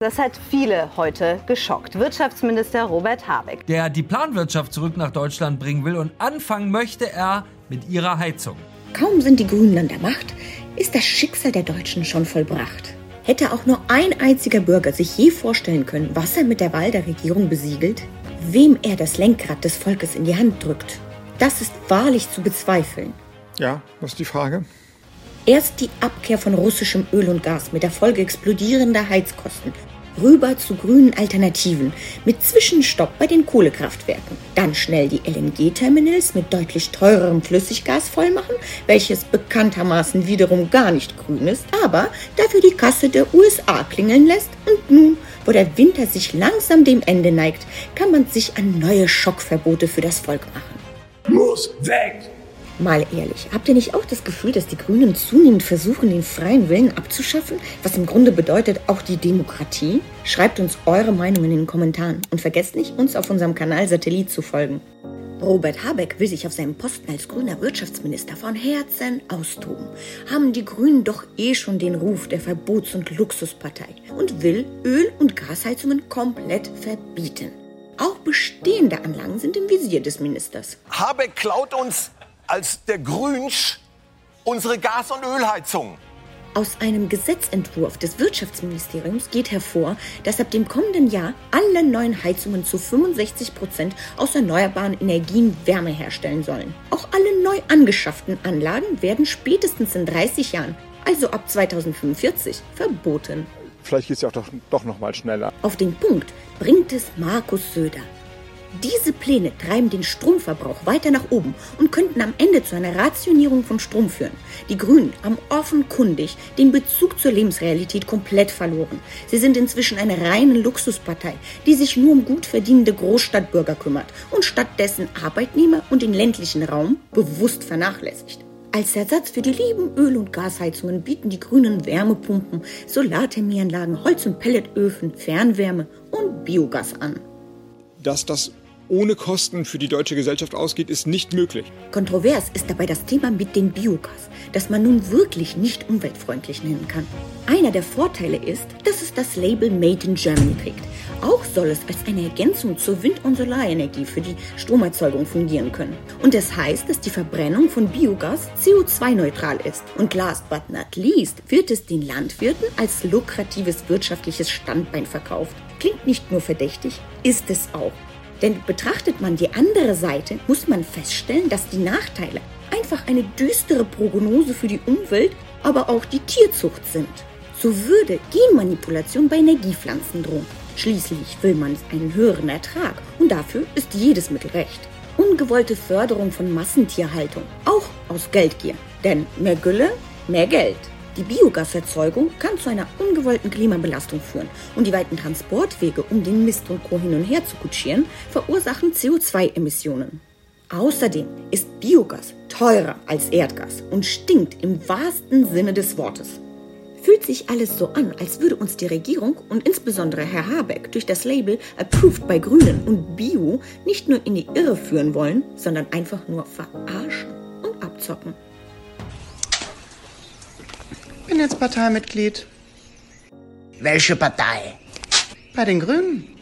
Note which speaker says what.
Speaker 1: Das hat viele heute geschockt. Wirtschaftsminister Robert Habeck.
Speaker 2: Der die Planwirtschaft zurück nach Deutschland bringen will und anfangen möchte er mit ihrer Heizung.
Speaker 3: Kaum sind die Grünen an der Macht, ist das Schicksal der Deutschen schon vollbracht. Hätte auch nur ein einziger Bürger sich je vorstellen können, was er mit der Wahl der Regierung besiegelt? Wem er das Lenkrad des Volkes in die Hand drückt? Das ist wahrlich zu bezweifeln.
Speaker 4: Ja, was ist die Frage?
Speaker 3: Erst die Abkehr von russischem Öl und Gas mit der Folge explodierender Heizkosten. Rüber zu grünen Alternativen mit Zwischenstopp bei den Kohlekraftwerken. Dann schnell die LNG-Terminals mit deutlich teurerem Flüssiggas vollmachen, welches bekanntermaßen wiederum gar nicht grün ist, aber dafür die Kasse der USA klingeln lässt. Und nun, wo der Winter sich langsam dem Ende neigt, kann man sich an neue Schockverbote für das Volk machen.
Speaker 5: Muss weg!
Speaker 3: Mal ehrlich, habt ihr nicht auch das Gefühl, dass die Grünen zunehmend versuchen, den freien Willen abzuschaffen, was im Grunde bedeutet auch die Demokratie? Schreibt uns eure Meinung in den Kommentaren und vergesst nicht, uns auf unserem Kanal Satellit zu folgen. Robert Habeck will sich auf seinem Posten als grüner Wirtschaftsminister von Herzen austoben. Haben die Grünen doch eh schon den Ruf der Verbots- und Luxuspartei und will Öl- und Gasheizungen komplett verbieten. Auch bestehende Anlagen sind im Visier des Ministers.
Speaker 5: Habeck klaut uns als der Grünsch unsere Gas- und Ölheizung.
Speaker 3: Aus einem Gesetzentwurf des Wirtschaftsministeriums geht hervor, dass ab dem kommenden Jahr alle neuen Heizungen zu 65 Prozent aus erneuerbaren Energien Wärme herstellen sollen. Auch alle neu angeschafften Anlagen werden spätestens in 30 Jahren, also ab 2045, verboten.
Speaker 4: Vielleicht geht es ja auch doch, doch noch mal schneller.
Speaker 3: Auf den Punkt bringt es Markus Söder. Diese Pläne treiben den Stromverbrauch weiter nach oben und könnten am Ende zu einer Rationierung von Strom führen. Die Grünen haben offenkundig den Bezug zur Lebensrealität komplett verloren. Sie sind inzwischen eine reine Luxuspartei, die sich nur um gut verdienende Großstadtbürger kümmert und stattdessen Arbeitnehmer und den ländlichen Raum bewusst vernachlässigt. Als Ersatz für die lieben Öl- und Gasheizungen bieten die Grünen Wärmepumpen, Solarthermieanlagen, Holz- und Pelletöfen, Fernwärme und Biogas an.
Speaker 4: Dass das ohne Kosten für die deutsche Gesellschaft ausgeht, ist nicht möglich.
Speaker 3: Kontrovers ist dabei das Thema mit dem Biogas, das man nun wirklich nicht umweltfreundlich nennen kann. Einer der Vorteile ist, dass es das Label Made in Germany trägt. Auch soll es als eine Ergänzung zur Wind- und Solarenergie für die Stromerzeugung fungieren können. Und das heißt, dass die Verbrennung von Biogas CO2-neutral ist. Und last but not least wird es den Landwirten als lukratives wirtschaftliches Standbein verkauft. Klingt nicht nur verdächtig, ist es auch. Denn betrachtet man die andere Seite, muss man feststellen, dass die Nachteile einfach eine düstere Prognose für die Umwelt, aber auch die Tierzucht sind. So würde Genmanipulation bei Energiepflanzen drohen. Schließlich will man einen höheren Ertrag und dafür ist jedes Mittel recht. Ungewollte Förderung von Massentierhaltung, auch aus Geldgier. Denn mehr Gülle, mehr Geld. Die Biogaserzeugung kann zu einer ungewollten Klimabelastung führen und die weiten Transportwege, um den Mist und Co. hin und her zu kutschieren, verursachen CO2-Emissionen. Außerdem ist Biogas teurer als Erdgas und stinkt im wahrsten Sinne des Wortes. Fühlt sich alles so an, als würde uns die Regierung und insbesondere Herr Habeck durch das Label Approved bei Grünen und Bio nicht nur in die Irre führen wollen, sondern einfach nur verarschen und abzocken
Speaker 6: bin jetzt Parteimitglied.
Speaker 7: Welche Partei?
Speaker 6: Bei den Grünen.